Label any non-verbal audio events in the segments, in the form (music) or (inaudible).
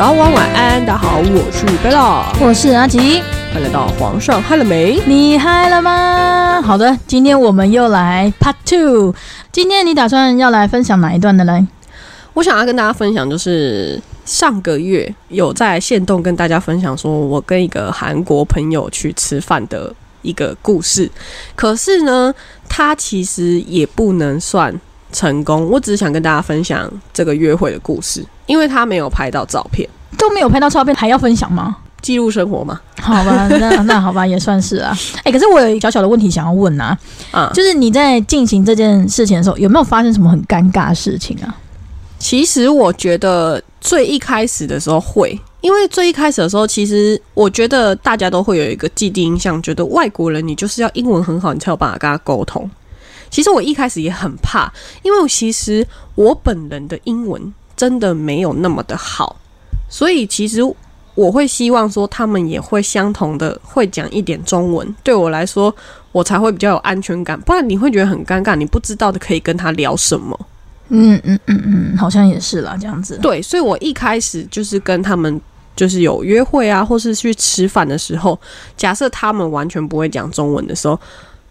早晚晚安，大家好，我是贝拉，我是阿吉，欢迎来到皇上嗨了没？你嗨了吗？好的，今天我们又来 Part Two。今天你打算要来分享哪一段的嘞？我想要跟大家分享，就是上个月有在线动跟大家分享，说我跟一个韩国朋友去吃饭的一个故事。可是呢，他其实也不能算成功。我只是想跟大家分享这个约会的故事，因为他没有拍到照片，都没有拍到照片，还要分享吗？记录生活嘛。好吧，那 (laughs) 那好吧，也算是啊。哎、可是我有一个小小的问题想要问啊，啊，就是你在进行这件事情的时候，有没有发生什么很尴尬的事情啊？其实我觉得最一开始的时候会，因为最一开始的时候，其实我觉得大家都会有一个既定印象，觉得外国人你就是要英文很好，你才有办法跟他沟通。其实我一开始也很怕，因为其实我本人的英文真的没有那么的好，所以其实我会希望说他们也会相同的会讲一点中文，对我来说我才会比较有安全感，不然你会觉得很尴尬，你不知道的可以跟他聊什么。嗯嗯嗯嗯，好像也是啦，这样子。对，所以我一开始就是跟他们就是有约会啊，或是去吃饭的时候，假设他们完全不会讲中文的时候，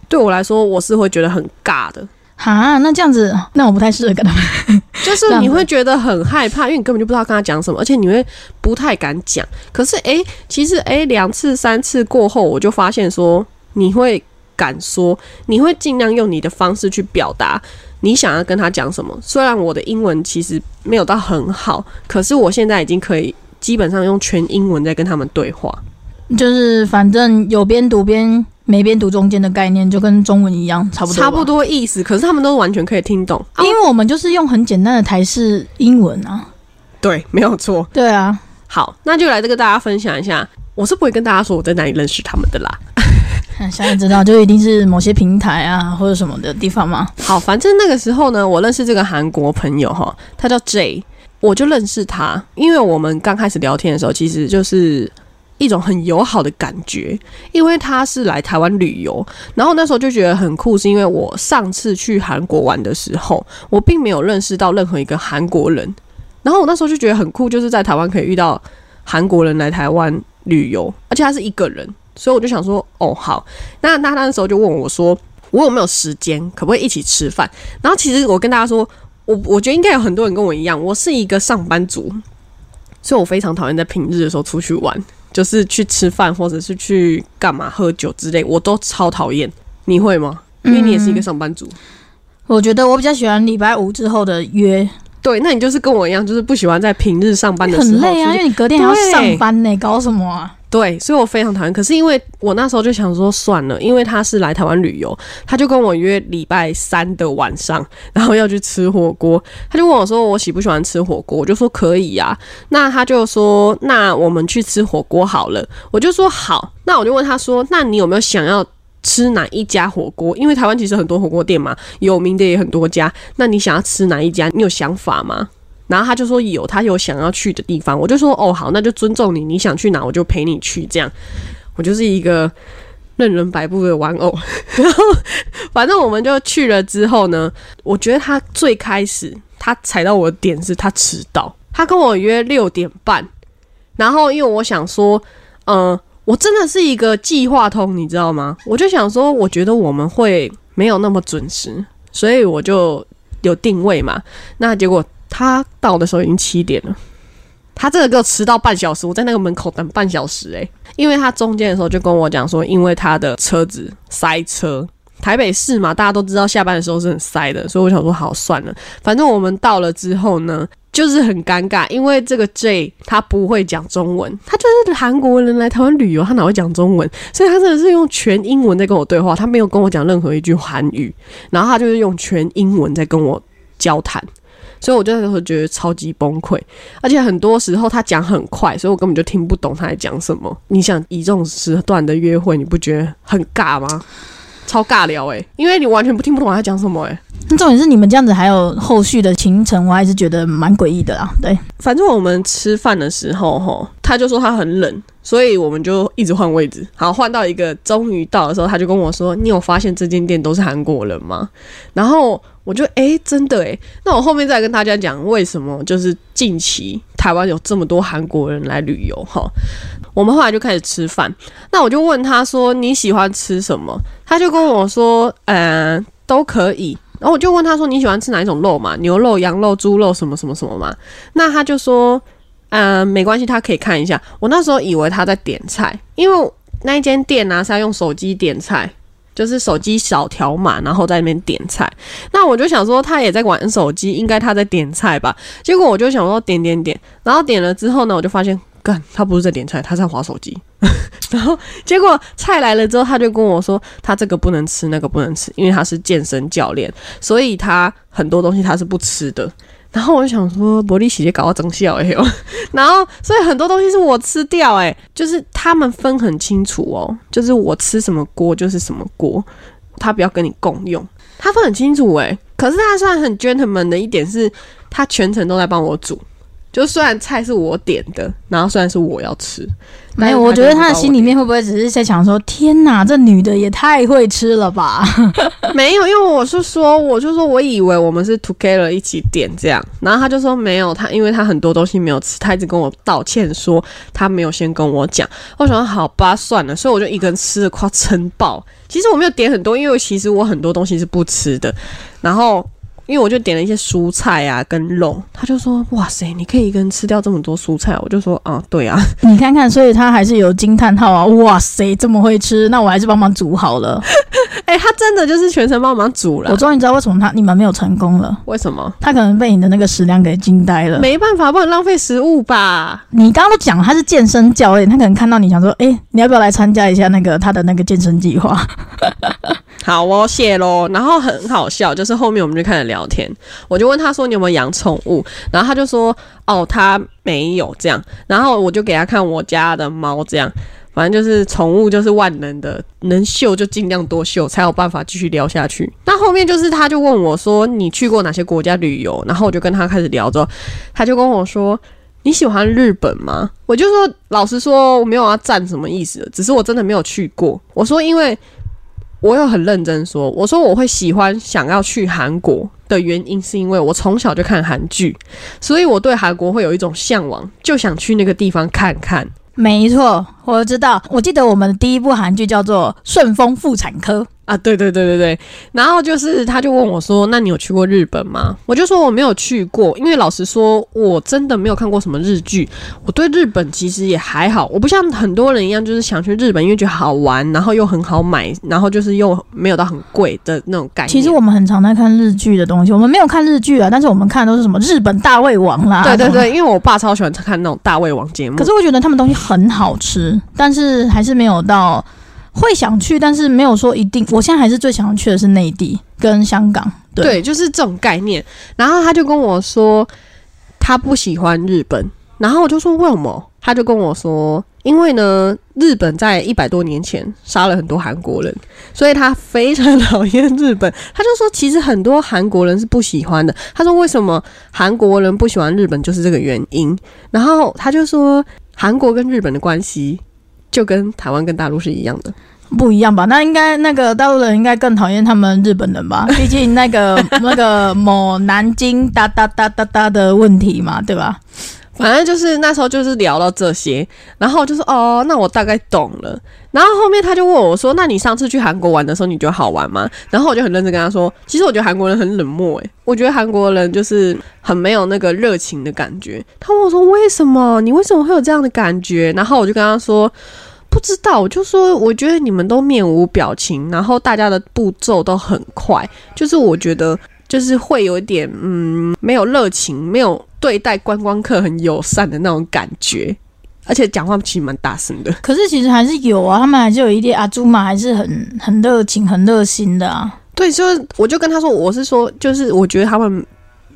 对我来说我是会觉得很尬的，哈，那这样子，那我不太适合跟他们。(laughs) 就是 (laughs) 你会觉得很害怕，因为你根本就不知道跟他讲什么，而且你会不太敢讲。可是诶，其实诶，两次三次过后，我就发现说你会敢说，你会尽量用你的方式去表达。你想要跟他讲什么？虽然我的英文其实没有到很好，可是我现在已经可以基本上用全英文在跟他们对话。就是反正有边读边没边读中间的概念，就跟中文一样，差不多。差不。多意思，可是他们都完全可以听懂。啊因为我们就是用很简单的台式英文啊。对，没有错。对啊，好，那就来这个大家分享一下。我是不会跟大家说我在哪里认识他们的啦。嗯 (laughs) 现在知道就一定是某些平台啊或者什么的地方嘛。好，反正那个时候呢，我认识这个韩国朋友哈，他叫 J，我就认识他，因为我们刚开始聊天的时候，其实就是一种很友好的感觉，因为他是来台湾旅游，然后那时候就觉得很酷，是因为我上次去韩国玩的时候，我并没有认识到任何一个韩国人，然后我那时候就觉得很酷，就是在台湾可以遇到韩国人来台湾旅游，而且他是一个人，所以我就想说，哦，好，那那那时候就问我说。我有没有时间？可不可以一起吃饭？然后其实我跟大家说，我我觉得应该有很多人跟我一样，我是一个上班族，所以我非常讨厌在平日的时候出去玩，就是去吃饭或者是去干嘛喝酒之类，我都超讨厌。你会吗？因为你也是一个上班族。我觉得我比较喜欢礼拜五之后的约，对，那你就是跟我一样，就是不喜欢在平日上班的时候很累啊，因为你隔天还要上班呢，搞什么啊？对，所以我非常讨厌。可是因为我那时候就想说算了，因为他是来台湾旅游，他就跟我约礼拜三的晚上，然后要去吃火锅。他就问我说我喜不喜欢吃火锅，我就说可以啊、那他就说那我们去吃火锅好了，我就说好。那我就问他说那你有没有想要？吃哪一家火锅？因为台湾其实很多火锅店嘛，有名的也很多家。那你想要吃哪一家？你有想法吗？然后他就说有，他有想要去的地方，我就说哦好，那就尊重你，你想去哪我就陪你去，这样我就是一个任人摆布的玩偶。然 (laughs) 后反正我们就去了之后呢，我觉得他最开始他踩到我的点是他迟到，他跟我约六点半，然后因为我想说，嗯、我真的是一个计划通，你知道吗？我就想说，我觉得我们会没有那么准时，所以我就有定位嘛。那结果他到的时候已经七点了，他这个给我迟到半小时，我在那个门口等半小时诶、因为他中间的时候就跟我讲说，因为他的车子塞车。台北市嘛，大家都知道下班的时候是很塞的，所以我想说好算了，反正我们到了之后呢，就是很尴尬，因为这个 J 他不会讲中文，他就是韩国人来台湾旅游，他哪会讲中文？所以他真的是用全英文在跟我对话，他没有跟我讲任何一句韩语，然后他就是用全英文在跟我交谈。所以我就那时候觉得超级崩溃，而且很多时候他讲很快，所以我根本就听不懂他在讲什么。你想以这种时段的约会，你不觉得很尬吗？超尬聊诶、因为你完全不听不懂他在讲什么诶、那重点是你们这样子还有后续的行程，我还是觉得蛮诡异的啦。对，反正我们吃饭的时候，哈，他就说他很冷，所以我们就一直换位置。好，换到一个终于到的时候，他就跟我说：“你有发现这间店都是韩国人吗？”然后我就诶，真的诶。那我后面再跟大家讲为什么就是近期台湾有这么多韩国人来旅游哈。我们后来就开始吃饭，那我就问他说：“你喜欢吃什么？”他就跟我说：“嗯，都可以。”然后我就问他说：“你喜欢吃哪一种肉嘛？牛肉、羊肉、猪肉什么什么什么嘛？”那他就说。嗯，没关系，他可以看一下。我那时候以为他在点菜，因为那一间店呢是要用手机点菜，就是手机小条码，然后在那边点菜。那我就想说他也在玩手机，应该他在点菜吧。结果我就想说点点点，然后点了之后呢，我就发现，干，他不是在点菜，他在划手机。(laughs) 然后结果菜来了之后，他就跟我说，他这个不能吃，那个不能吃，因为他是健身教练，所以他很多东西他是不吃的。然后我就想说，玻璃洗洁搞到整笑哎呦，(laughs) 然后所以很多东西是我吃掉哎，就是他们分很清楚哦，就是我吃什么锅就是什么锅，他不要跟你共用，他分很清楚哎。可是他算很 gentleman 的一点是，他全程都在帮我煮。就虽然菜是我点的，然后虽然是我要吃，没有，我觉得他的心里面会不会只是在想说：天哪，这女的也太会吃了吧？(laughs) 没有，因为我是说，我就说我以为我们是 together 一起点这样，然后他就说没有，他因为他很多东西没有吃，他一直跟我道歉说他没有先跟我讲。我想好吧，算了，所以我就一个人吃的快撑爆。其实我没有点很多，因为其实我很多东西是不吃的，然后。因为我就点了一些蔬菜啊，跟肉，他就说：“哇塞，你可以一个人吃掉这么多蔬菜。”我就说：“啊，对啊，(laughs) 你看看，所以他还是有惊叹号啊！哇塞，这么会吃，那我还是帮忙煮好了。(laughs) ”哎，他真的就是全程帮忙煮了。我终于知道为什么他你们没有成功了。为什么？他可能被你的那个食量给惊呆了。没办法，不能浪费食物吧？你刚刚都讲他是健身教练，他可能看到你想说：“哎，你要不要来参加一下那个他的那个健身计划？” (laughs) 好，哦，谢喽。然后很好笑，就是后面我们就开始聊聊天，我就问他说：“你有没有养宠物？”然后他就说：“哦，他没有这样。”然后我就给他看我家的猫，这样，反正就是宠物就是万能的，能秀就尽量多秀，才有办法继续聊下去。那后面就是他就问我说：“你去过哪些国家旅游？”然后我就跟他开始聊，之后他就跟我说：“你喜欢日本吗？”我就说：“老实说，我没有要赞什么意思，只是我真的没有去过。”我说：“因为。”我有很认真说，我说我会喜欢想要去韩国的原因，是因为我从小就看韩剧，所以我对韩国会有一种向往，就想去那个地方看看。没错，我知道，我记得我们第一部韩剧叫做《顺丰妇产科》。啊，对对对对对，然后就是他就问我说：“那你有去过日本吗？”我就说我没有去过，因为老实说，我真的没有看过什么日剧。我对日本其实也还好，我不像很多人一样，就是想去日本，因为觉得好玩，然后又很好买，然后就是又没有到很贵的那种感觉。其实我们很常在看日剧的东西，我们没有看日剧啊，但是我们看都是什么日本大胃王啦。对对对，因为我爸超喜欢看那种大胃王节目。可是我觉得他们东西很好吃，但是还是没有到。会想去，但是没有说一定。我现在还是最想要去的是内地跟香港。对，就是这种概念。然后他就跟我说，他不喜欢日本。然后我就说为什么？他就跟我说，因为呢，日本在一百多年前杀了很多韩国人，所以他非常讨厌日本。他就说，其实很多韩国人是不喜欢的。他说，为什么韩国人不喜欢日本，就是这个原因。然后他就说，韩国跟日本的关系。就跟台湾跟大陆是一样的，不一样吧？那应该那个大陆人应该更讨厌他们日本人吧？(laughs) 毕竟那个那个某南京哒哒哒哒哒的问题嘛，对吧？反正就是那时候就是聊到这些，然后就说哦，那我大概懂了。然后后面他就问我说：“那你上次去韩国玩的时候，你觉得好玩吗？”然后我就很认真跟他说：“其实我觉得韩国人很冷漠，诶，我觉得韩国人就是很没有那个热情的感觉。”他问我说：“为什么？你为什么会有这样的感觉？”然后我就跟他说：“不知道，我就说我觉得你们都面无表情，然后大家的步骤都很快，就是我觉得。”就是会有一点，嗯，没有热情，没有对待观光客很友善的那种感觉，而且讲话其实蛮大声的。可是其实还是有啊，他们还是有一点阿朱嘛，还是很很热情、很热心的啊。对，就是我就跟他说，我是说，就是我觉得他们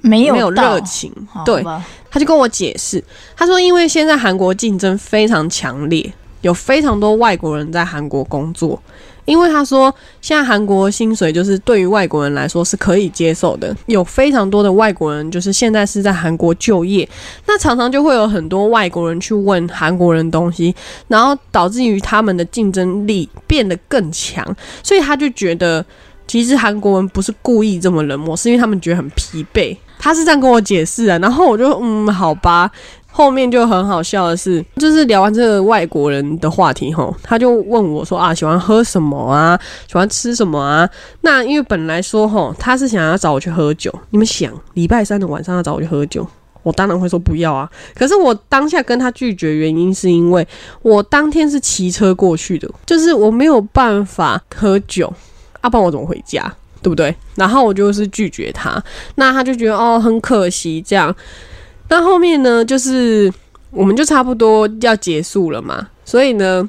没有没有热情。对，他就跟我解释，他说因为现在韩国竞争非常强烈。有非常多外国人在韩国工作。因为他说，现在韩国薪水就是对于外国人来说是可以接受的，有非常多的外国人就是现在是在韩国就业，那常常就会有很多外国人去问韩国人东西，然后导致于他们的竞争力变得更强，所以他就觉得其实韩国人不是故意这么冷漠，是因为他们觉得很疲惫。他是这样跟我解释啊，然后我就嗯，好吧。后面就很好笑的是，就是聊完这个外国人的话题后，他就问我说啊，喜欢喝什么啊，喜欢吃什么啊？那因为本来说吼，他是想要找我去喝酒。你们想，礼拜三的晚上要找我去喝酒，我当然会说不要啊。可是我当下跟他拒绝原因是因为我当天是骑车过去的，就是我没有办法喝酒，要不然我怎么回家，对不对？然后我就是拒绝他，那他就觉得哦，很可惜这样。那后面呢，就是我们就差不多要结束了嘛，所以呢，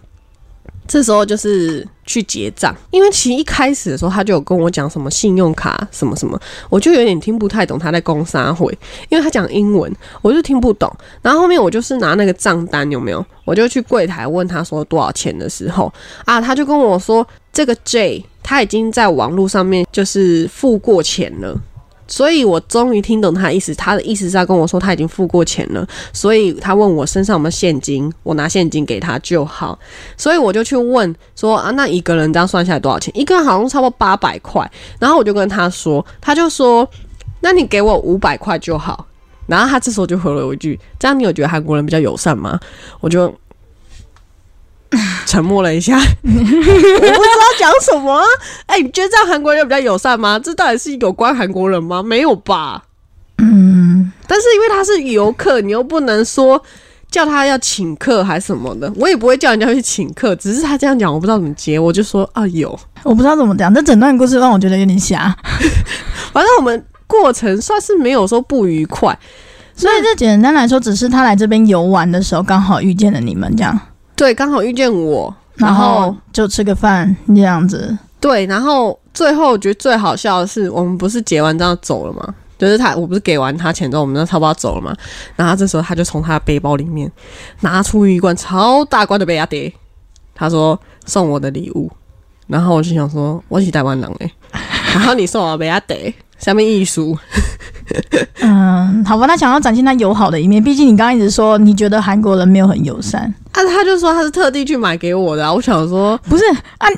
这时候就是去结账。因为其实一开始的时候，他就有跟我讲什么信用卡什么什么，我就有点听不太懂他在公啥会，因为他讲英文，我就听不懂。然后后面我就是拿那个账单有没有，我就去柜台问他说多少钱的时候啊，他就跟我说这个 J 他已经在网络上面就是付过钱了。所以我终于听懂他的意思，他的意思是要跟我说他已经付过钱了，所以他问我身上有没有现金，我拿现金给他就好。所以我就去问说啊，那一个人这样算下来多少钱？一个人好像差不多八百块。然后我就跟他说，他就说，那你给我五百块就好。然后他这时候就回了我一句，这样你有觉得韩国人比较友善吗？我就。(laughs) 沉默了一下，我不知道讲什么。(laughs) 哎，你觉得这样韩国人比较友善吗？这到底是有关韩国人吗？没有吧。嗯，但是因为他是游客，你又不能说叫他要请客还是什么的。我也不会叫人家去请客，只是他这样讲，我不知道怎么接。我就说啊，有，我不知道怎么讲。这整段故事让我觉得有点瞎。反正我们过程算是没有说不愉快，所以这简单来说，只是他来这边游玩的时候刚好遇见了你们这样。对，刚好遇见我，然后就吃个饭这样子。对，然后最后我觉得最好笑的是，我们不是结完账走了吗？就是他，我不是给完他钱之后，我们就差不多走了嘛。然后这时候他就从他的背包里面拿出一罐超大罐的贝亚迪，他说送我的礼物。然后我就想说，我是台湾人哎，然后你送我贝亚迪，下面艺术。(laughs) 嗯，好吧，他想要展现他友好的一面。毕竟你刚刚一直说你觉得韩国人没有很友善，啊，他就说他是特地去买给我的。我想说，不是啊，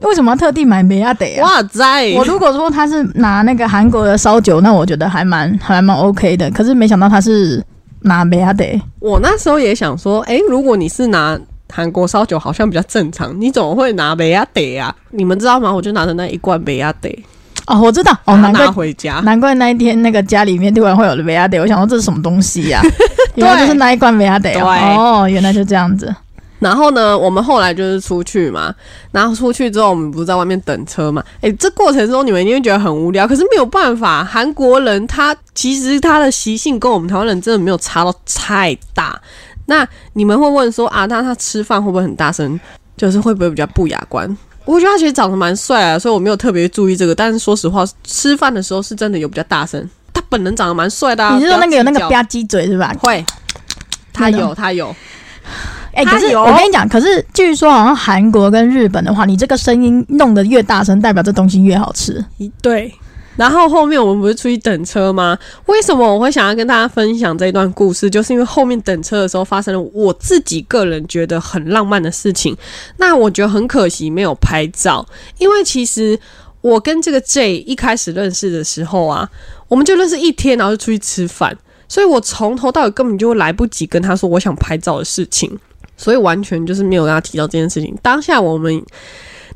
为什么要特地买梅亚得啊？哇塞！我如果说他是拿那个韩国的烧酒，那我觉得还蛮还蛮 OK 的。可是没想到他是拿梅亚得。我那时候也想说，哎，如果你是拿韩国烧酒，好像比较正常。你怎么会拿梅亚得啊？你们知道吗？我就拿着那一罐梅亚得。哦，我知道哦，难怪回家，难怪那一天那个家里面突然会有维亚德，我想说这是什么东西呀？(laughs) 原来就是那一罐维亚德哦，原来就这样子。然后呢，我们后来就是出去嘛，然后出去之后，我们不是在外面等车嘛？哎，这过程中你们一定会觉得很无聊，可是没有办法，韩国人他其实他的习性跟我们台湾人真的没有差到太大。那你们会问说啊，那他吃饭会不会很大声？就是会不会比较不雅观？我觉得他其实长得蛮帅啊，所以我没有特别注意这个。但是说实话，吃饭的时候是真的有比较大声。他本人长得蛮帅的，啊你是说那个有那个吧唧嘴是吧？会，他有，他有。哎，可是我跟你讲，可是据说好像韩国跟日本的话，你这个声音弄得越大声，代表这东西越好吃。对。然后后面我们不是出去等车吗？为什么我会想要跟大家分享这一段故事？就是因为后面等车的时候发生了我自己个人觉得很浪漫的事情。那我觉得很可惜没有拍照，因为其实我跟这个 J 一开始认识的时候啊，我们就认识一天，然后就出去吃饭，所以我从头到尾根本就来不及跟他说我想拍照的事情，所以完全就是没有跟他提到这件事情。当下我们。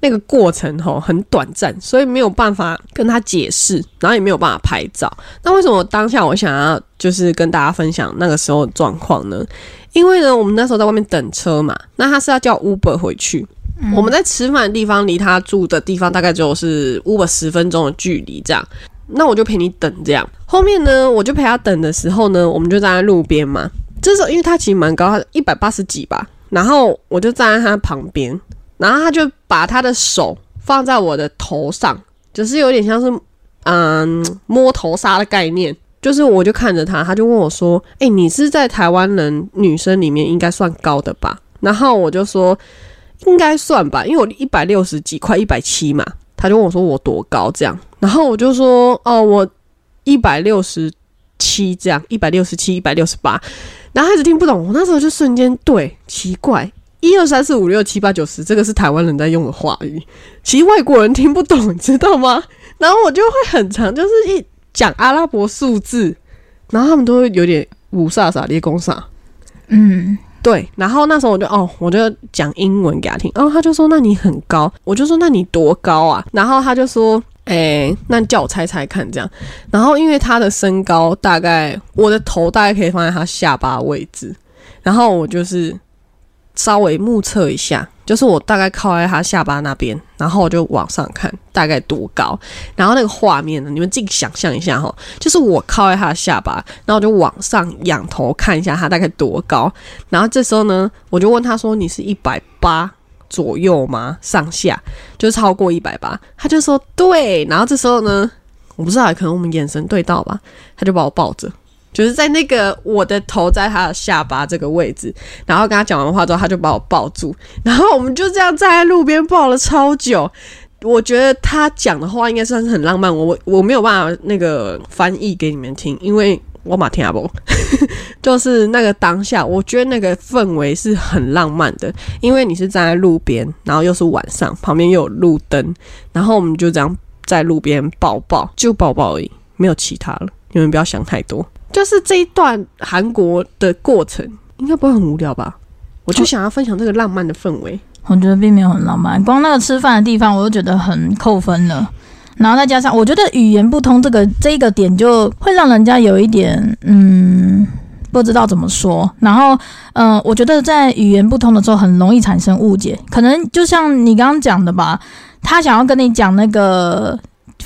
那个过程吼很短暂，所以没有办法跟他解释，然后也没有办法拍照。那为什么当下我想要就是跟大家分享那个时候的状况呢？因为呢，我们那时候在外面等车嘛，那他是要叫 Uber 回去。我们在吃饭的地方离他住的地方大概只有是 Uber 十分钟的距离，这样。那我就陪你等这样。后面呢，我就陪他等的时候呢，我们就站在路边嘛。这时候因为他其实蛮高，他一百八十几吧，然后我就站在他旁边。然后他就把他的手放在我的头上，就是有点像是嗯摸头杀的概念。就是我就看着他，他就问我说：“哎，你是在台湾人女生里面应该算高的吧？”然后我就说应该算吧，因为我一百六十几，快一百七嘛。他就问我说我多高这样，然后我就说哦，我一百六十七这样，一百六十七，一百六十八。然后他一直听不懂，我那时候就瞬间对奇怪，一二三四五六七八九十，这个是台湾人在用的话语，其实外国人听不懂，你知道吗？(laughs) 然后我就会很长，就是一讲阿拉伯数字，然后他们都会有点五煞煞列公煞。嗯，对，然后那时候我就哦，我就讲英文给他听，然后他就说：“那你很高。”我就说：“那你多高啊？”然后他就说：“哎，那叫我猜猜看这样。”然后因为他的身高大概我的头大概可以放在他下巴位置，然后我就是稍微目测一下，就是我大概靠在他下巴那边，然后我就往上看大概多高，然后那个画面呢，你们自己想象一下哈，就是我靠在他的下巴，然后我就往上仰头看一下他大概多高，然后这时候呢，我就问他说：“你是一百八左右吗？上下就超过一百八？”他就说：“对。”然后这时候呢，我不知道，可能我们眼神对到吧，他就把我抱着。就是在那个我的头在他的下巴这个位置，然后跟他讲完话之后，他就把我抱住，然后我们就这样站在路边抱了超久。我觉得他讲的话应该算是很浪漫，我我我没有办法那个翻译给你们听，因为我马听不，(laughs) 就是那个当下，我觉得那个氛围是很浪漫的，因为你是站在路边，然后又是晚上，旁边又有路灯，然后我们就这样在路边抱抱，就抱抱而已，没有其他了。你们不要想太多。就是这一段韩国的过程，应该不会很无聊吧？我就想要分享这个浪漫的氛围。我觉得并没有很浪漫，光那个吃饭的地方我就觉得很扣分了。然后再加上，我觉得语言不通这个这一个点，就会让人家有一点嗯不知道怎么说。然后嗯，我觉得在语言不通的时候，很容易产生误解。可能就像你刚刚讲的吧，他想要跟你讲那个。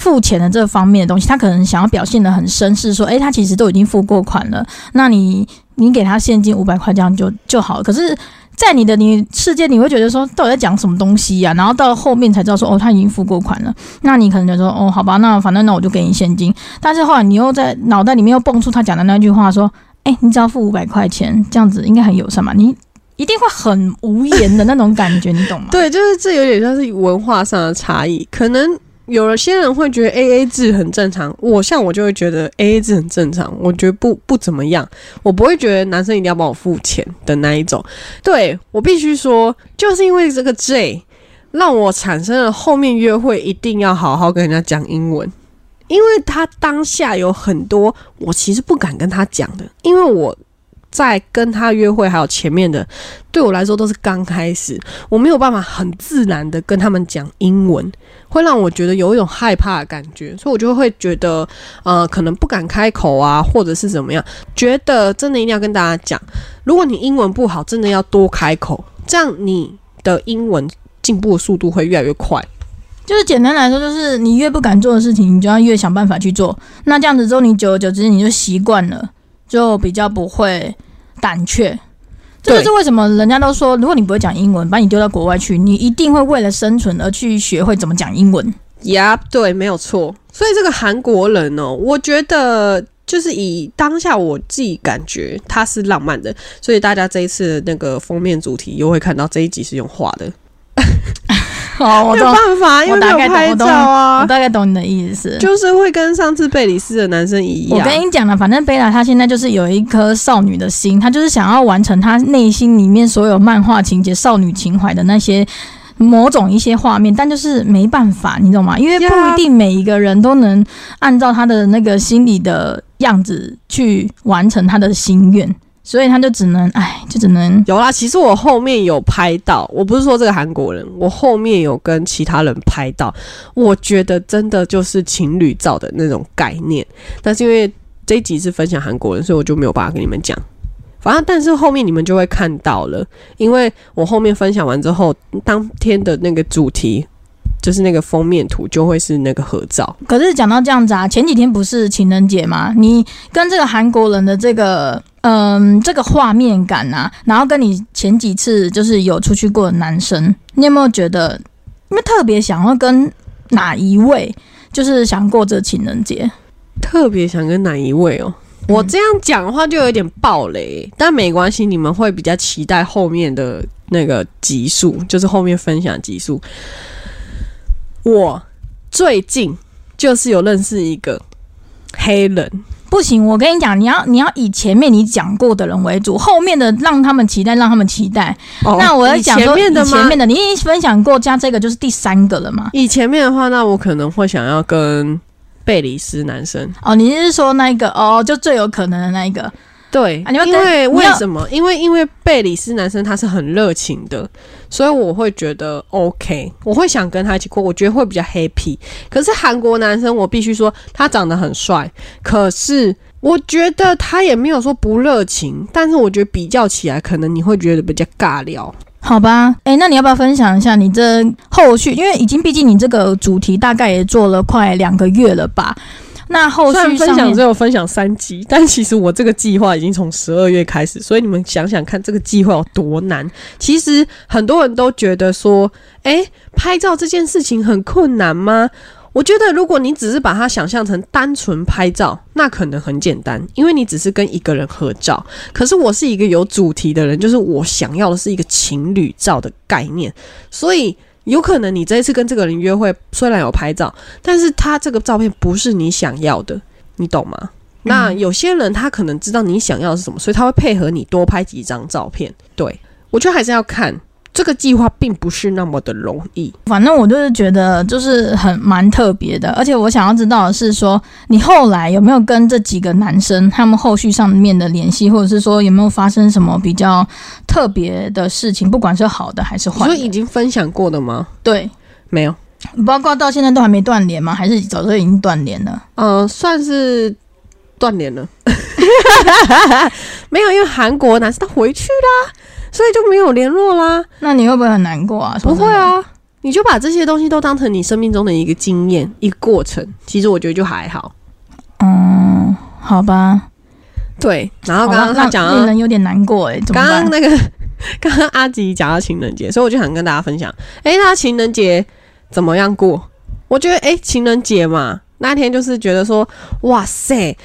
付钱的这方面的东西，他可能想要表现的很绅士，说，诶，他其实都已经付过款了，那你你给他现金五百块，这样就就好了。可是，在你的你世界，你会觉得说，到底在讲什么东西呀？然后到后面才知道说，哦，他已经付过款了，那你可能就说，哦，好吧，那反正那我就给你现金。但是后来你又在脑袋里面又蹦出他讲的那句话，说，诶，你只要付五百块钱，这样子应该很友善嘛？你一定会很无言的那种感觉，你懂吗？(laughs) 对，就是这有点像是文化上的差异，可能。有了些人会觉得 A A 制很正常，我像我就会觉得 A A 制很正常，我觉得不不怎么样，我不会觉得男生一定要帮我付钱的那一种。对我必须说，就是因为这个 J，让我产生了后面约会一定要好好跟人家讲英文，因为他当下有很多我其实不敢跟他讲的，因为我。在跟他约会，还有前面的，对我来说都是刚开始，我没有办法很自然的跟他们讲英文，会让我觉得有一种害怕的感觉，所以我就会觉得，呃，可能不敢开口啊，或者是怎么样，觉得真的一定要跟大家讲，如果你英文不好，真的要多开口，这样你的英文进步的速度会越来越快。就是简单来说，就是你越不敢做的事情，你就要越想办法去做，那这样子之后，你久而久之你就习惯了。就比较不会胆怯，这就是为什么人家都说，如果你不会讲英文，把你丢到国外去，你一定会为了生存而去学会怎么讲英文。呀，对，没有错。所以这个韩国人哦，我觉得就是以当下我自己感觉他是浪漫的，所以大家这一次那个封面主题又会看到这一集是用画的。(laughs) 哦，(laughs) 没有办法，因为没有拍照啊。我大概懂你的意思，就是会跟上次贝里斯的男生一样。我跟你讲了，反正贝拉她现在就是有一颗少女的心，她就是想要完成她内心里面所有漫画情节、少女情怀的那些某种一些画面，但就是没办法，你懂吗？因为不一定每一个人都能按照他的那个心理的样子去完成他的心愿。所以他就只能，哎，就只能有啦。其实我后面有拍到，我不是说这个韩国人，我后面有跟其他人拍到，我觉得真的就是情侣照的那种概念。但是因为这一集是分享韩国人，所以我就没有办法跟你们讲。反正，但是后面你们就会看到了，因为我后面分享完之后，当天的那个主题。就是那个封面图就会是那个合照。可是讲到这样子啊，前几天不是情人节吗？你跟这个韩国人的这个嗯这个画面感啊，然后跟你前几次就是有出去过的男生，你有没有觉得，因为特别想要跟哪一位，就是想过这情人节？特别想跟哪一位哦？我这样讲的话就有点暴雷，但没关系，你们会比较期待后面的那个集数，就是后面分享集数。我最近就是有认识一个黑人，不行，我跟你讲，你要你要以前面你讲过的人为主，后面的让他们期待，让他们期待。哦那我要讲说前面的吗？前面的，你已经分享过，加这个就是第三个了嘛？以前面的话，那我可能会想要跟贝里斯男生。哦，你是说那一个哦，就最有可能的那一个？对，因为为什么？因为因为贝里斯男生他是很热情的，所以我会觉得 OK，我会想跟他一起过，我觉得会比较 happy。可是韩国男生，我必须说他长得很帅，可是我觉得他也没有说不热情，但是我觉得比较起来，可能你会觉得比较尬聊。好吧，哎，那你要不要分享一下你这后续？因为已经毕竟你这个主题大概也做了快两个月了吧？那后虽然分享只有分享三集，(laughs) 但其实我这个计划已经从十二月开始，所以你们想想看，这个计划有多难。其实很多人都觉得说，诶，拍照这件事情很困难吗？我觉得，如果你只是把它想象成单纯拍照，那可能很简单，因为你只是跟一个人合照。可是我是一个有主题的人，就是我想要的是一个情侣照的概念，所以有可能你这一次跟这个人约会，虽然有拍照，但是他这个照片不是你想要的，你懂吗？那有些人他可能知道你想要的是什么，所以他会配合你多拍几张照片。对我觉得还是要看这个计划，并不是那么的容易。反正我就是觉得就是很蛮特别的，而且我想要知道的是说，你后来有没有跟这几个男生他们后续上面的联系，或者是说有没有发生什么比较特别的事情，不管是好的还是坏你说已？经分享过的吗？对，没有，包括到现在都还没断联吗？还是早就已经断联了？呃，算是断联了。(laughs) 没有，因为韩国男生他回去啦，所以就没有联络啦。那你会不会很难过啊？不会啊，你就把这些东西都当成你生命中的一个经验、一个过程。其实我觉得就还好。嗯，好吧。对，然后刚刚他讲人有点难过哎？刚刚那个，(laughs) 刚刚阿吉讲到情人节，所以我就想跟大家分享，诶，那情人节怎么样过？我觉得，诶，情人节嘛，那天就是觉得说，哇塞，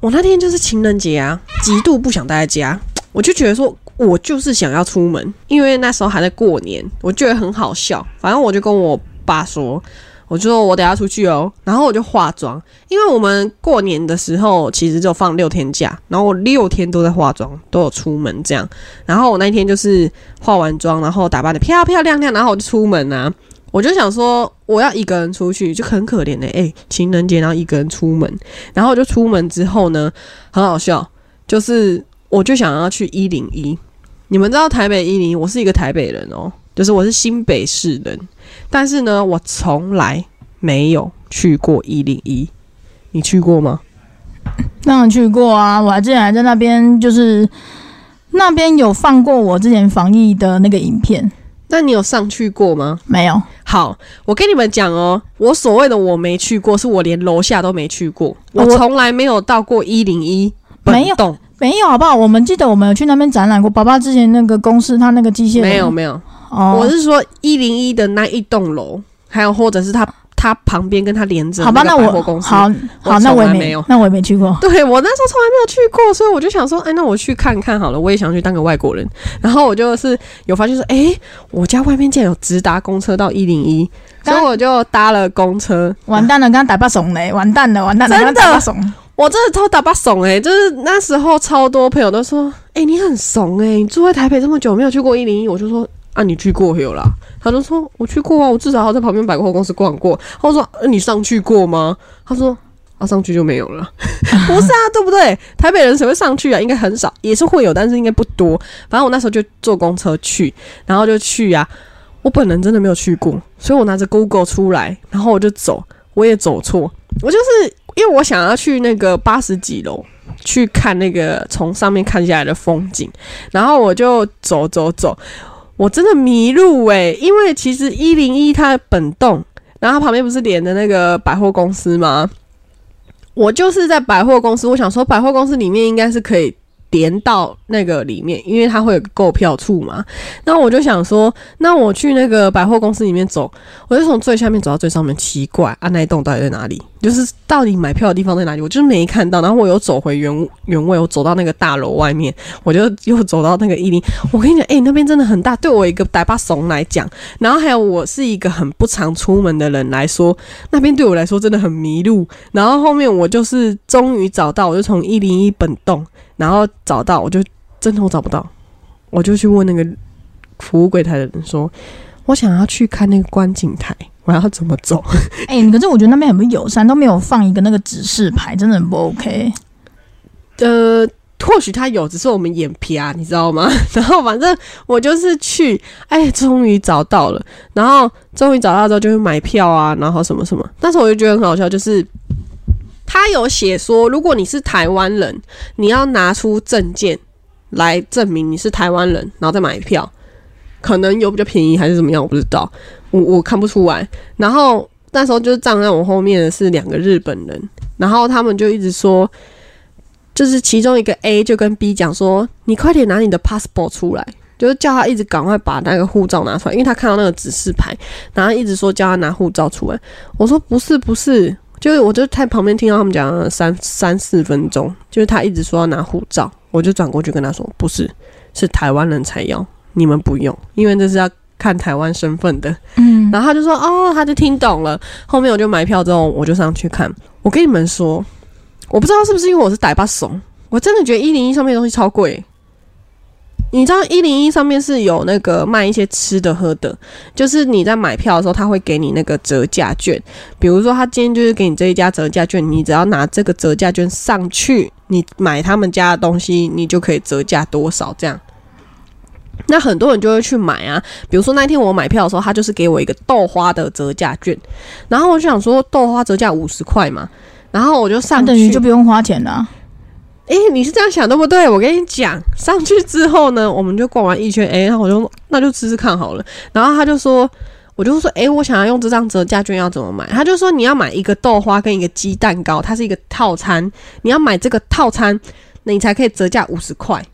我那天就是情人节啊，极度不想待在家，我就觉得说。我就是想要出门，因为那时候还在过年，我觉得很好笑。反正我就跟我爸说，我说我等下出去哦，然后我就化妆，因为我们过年的时候其实就放六天假，然后我六天都在化妆，都有出门这样。然后我那一天就是化完妆，然后打扮的漂漂亮亮，然后我就出门啊。我就想说我要一个人出去，就很可怜的、欸，情人节然后一个人出门，然后我就出门之后呢，很好笑，就是我就想要去一零一。你们知道台北一零一，我是一个台北人哦，就是我是新北市人，但是呢，我从来没有去过一零一。你去过吗？当然去过啊，我还之前还在那边，就是那边有放过我之前防疫的那个影片，那你有上去过吗？没有。好，我跟你们讲哦，我所谓的我没去过，是我连楼下都没去过，我我从来没有到过一零一本没有栋，没有，好不好？我们记得我们有去那边展览过。爸爸之前那个公司，他那个机械没有没有，哦，我是说一零一的那一栋楼，还有或者是他它旁边跟它连着好吧？那我公司。好好，那我也没有那我也没去过。对我那时候从来没有去过，所以我就想说，哎，那我去看看好了，我也想去当个外国人。然后我就是有发现说，哎，我家外面竟然有直达公车到一零一，所以我就搭了公车。完蛋了，刚刚打把怂嘞！完蛋了，完蛋了，真的。我真的超打把怂哎，就是那时候超多朋友都说，哎、你很怂哎、你住在台北这么久没有去过一零一，我就说啊，你去过有啦。他就说我去过啊，我至少还在旁边百货公司逛过。我说、你上去过吗？他说啊，上去就没有了。(laughs) 不是啊，对不对？台北人谁会上去啊？应该很少，也是会有，但是应该不多。反正我那时候就坐公车去，然后就去啊。我本人真的没有去过，所以我拿着 Google 出来，然后我就走，我也走错，我就是因为我想要去那个八十几楼去看那个从上面看下来的风景，然后我就走走走，我真的迷路诶、因为其实一零一它本栋，然后它旁边不是连的那个百货公司吗？我就是在百货公司，我想说百货公司里面应该是可以连到那个里面，因为它会有个购票处嘛。那我就想说，那我去那个百货公司里面走，我就从最下面走到最上面，奇怪啊，那一栋到底在哪里？就是到底买票的地方在哪里？我就是没看到。然后我又走回原原位，我走到那个大楼外面，我就又走到那个一零。我跟你讲，哎、那边真的很大，对我一个呆巴怂来讲，然后还有我是一个很不常出门的人来说，那边对我来说真的很迷路。然后后面我就是终于找到，我就从一零一本栋，然后找到，我就真的我找不到，我就去问那个服务柜台的人说，我想要去看那个观景台，我要怎么走？(laughs) 哎、可是我觉得那边很不友善，都没有放一个那个指示牌，真的很不 OK。呃，或许他有，只是我们眼皮啊，你知道吗？(laughs) 然后反正我就是去，哎，终于找到了，然后终于找到之后就会买票啊，然后什么什么。但是我就觉得很好笑，就是他有写说，如果你是台湾人，你要拿出证件来证明你是台湾人，然后再买票，可能有比较便宜还是怎么样，我不知道，我我看不出来。然后那时候就是站在我后面的是两个日本人，然后他们就一直说。就是其中一个 A 就跟 B 讲说：“你快点拿你的 passport 出来。”就是叫他一直赶快把那个护照拿出来，因为他看到那个指示牌，然后一直说叫他拿护照出来。我说不是不是，就是我就在旁边听到他们讲了三三四分钟，就是他一直说要拿护照，我就转过去跟他说：“不是，是台湾人才要，你们不用，因为这是要看台湾身份的。”嗯，然后他就说：“哦，他就听懂了。”后面我就买票之后，我就上去看。我跟你们说，我不知道是不是因为我是歹巴怂，我真的觉得一零一上面的东西超贵。你知道一零一上面是有那个卖一些吃的喝的，就是你在买票的时候，他会给你那个折价券。比如说，他今天就是给你这一家折价券，你只要拿这个折价券上去，你买他们家的东西，你就可以折价多少这样。那很多人就会去买啊，比如说那天我买票的时候，他就是给我一个豆花的折价券，然后我就想说豆花折价五十块嘛，然后我就上去，等于就不用花钱了啊。诶，你是这样想对不对？我跟你讲，上去之后呢，我们就逛完一圈，诶，然后我就那就吃吃看好了。然后他就说，我就说，诶，我想要用这张折价券要怎么买？他就说你要买一个豆花跟一个鸡蛋糕，它是一个套餐，你要买这个套餐，你才可以折价五十块。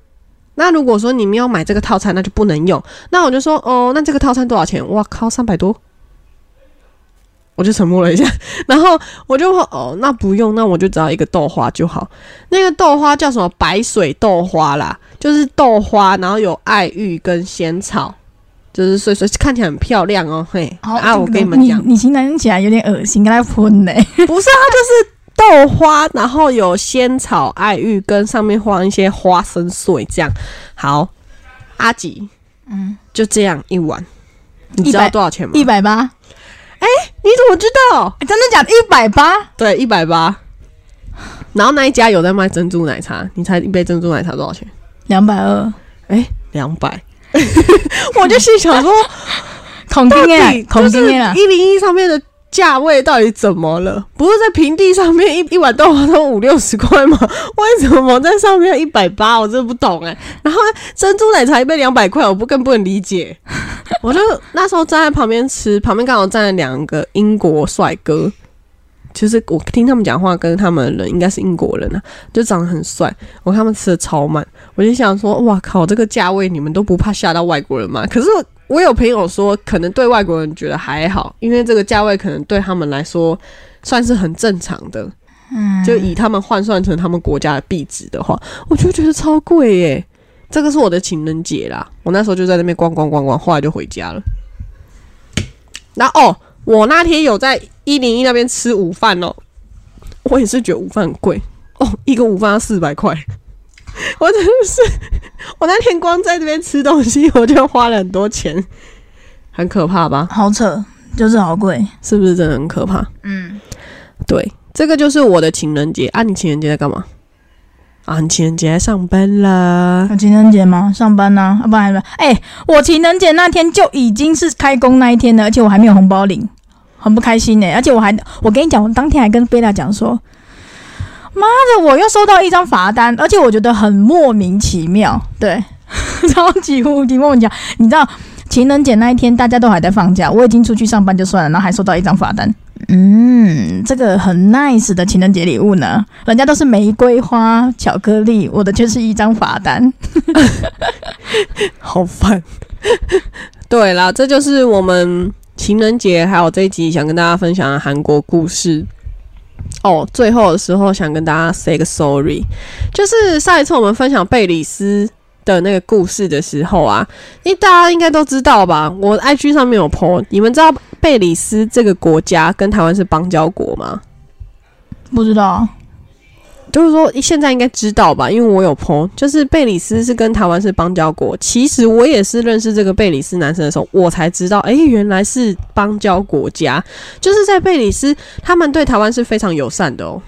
那如果说你没有买这个套餐，那就不能用。那我就说，哦，那这个套餐多少钱？哇靠，三百多。我就沉默了一下，(laughs) 然后我就说，哦，那不用，那我就只要一个豆花就好。那个豆花叫什么？白水豆花啦，就是豆花，然后有爱玉跟仙草，就是所以说看起来很漂亮哦。嘿，啊，我跟你们讲，你形容起来有点恶心，跟他喷呢。不是啊，就是豆花，然后有仙草、爱玉跟上面放一些花生碎，这样好。阿吉，嗯，就这样一碗，你知道多少钱吗？一百八，你怎么知道？真的假的？一百八？对，一百八。然后那一家有在卖珍珠奶茶，你猜一杯珍珠奶茶多少钱？两百二？哎，两百。(laughs) 我就心想说，(laughs) 恐到惊哎就是惊哎！一零一上面的价位到底怎么了？不是在平地上面一一碗豆花都五六十块吗？为什么在上面一百八？我真的不懂哎、然后珍珠奶茶一杯两百块，我不更不能理解。我就那时候站在旁边吃，旁边刚好站了两个英国帅哥。其实我听他们讲话，跟他们的人应该是英国人啊，就长得很帅。我看他们吃的超慢，我就想说，哇靠，这个价位你们都不怕吓到外国人吗？可是我有朋友说，可能对外国人觉得还好，因为这个价位可能对他们来说算是很正常的。嗯，就以他们换算成他们国家的币值的话，我就觉得超贵耶。这个是我的情人节啦，我那时候就在那边逛逛逛逛，后来就回家了。然后哦，我那天有在一零一那边吃午饭哦，我也是觉得午饭很贵哦，一个午饭要四百块，(laughs) 我真的是，我那天光在这边吃东西，我就花了很多钱，很可怕吧？好扯，就是好贵。是不是真的很可怕？嗯，对，这个就是我的情人节啊！你情人节在干嘛？啊，你情人节在上班啦。有情人节吗？上班呢、啊？啊，不然还没。哎、我情人节那天就已经是开工那一天了，而且我还没有红包领，很不开心呢、而且我还，我跟你讲，我当天还跟贝拉讲说，妈的，我又收到一张罚单，而且我觉得很莫名其妙，对，(laughs) 超级无敌莫名其妙。你知道情人节那一天大家都还在放假，我已经出去上班就算了，然后还收到一张罚单，嗯，这个很 nice 的情人节礼物呢，人家都是玫瑰花、巧克力，我的却是一张罚单，(laughs) 好烦。对啦，这就是我们情人节还有这一集想跟大家分享的韩国故事。哦，最后的时候想跟大家 say 个 sorry，就是上一次我们分享贝里斯的那个故事的时候啊，因为大家应该都知道吧，我 IG 上面有 po，你们知道贝里斯这个国家跟台湾是邦交国吗？不知道。就是说，现在应该知道吧？因为我有朋友就是贝里斯是跟台湾是邦交国。其实我也是认识这个贝里斯男生的时候，我才知道，哎，原来是邦交国家。就是在贝里斯，他们对台湾是非常友善的哦。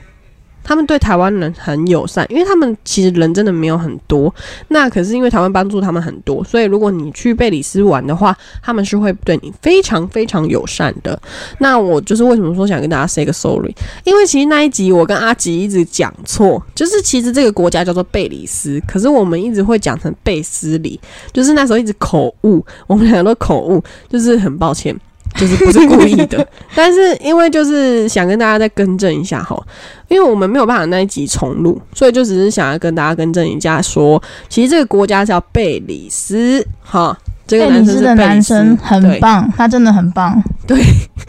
他们对台湾人很友善，因为他们其实人真的没有很多。那可是因为台湾帮助他们很多，所以如果你去贝里斯玩的话，他们是会对你非常非常友善的。那我就是为什么说想跟大家 say 个 sorry，因为其实那一集我跟阿吉一直讲错，就是其实这个国家叫做贝里斯，可是我们一直会讲成贝斯里，就是那时候一直口误，我们两个都口误，就是很抱歉。就是不是故意的，(laughs) 但是因为就是想跟大家再更正一下哈，因为我们没有办法那一集重录，所以就只是想要跟大家更正一下，说其实这个国家叫贝里斯哈，这个男生的男生很棒，他真的很棒，对，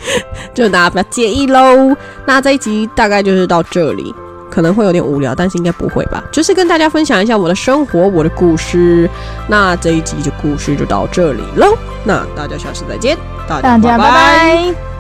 (laughs) 就大家不要介意喽。那这一集大概就是到这里。可能会有点无聊，但是应该不会吧？就是跟大家分享一下我的生活，我的故事。那这一集的故事就到这里喽。那大家下次再见，大家拜拜。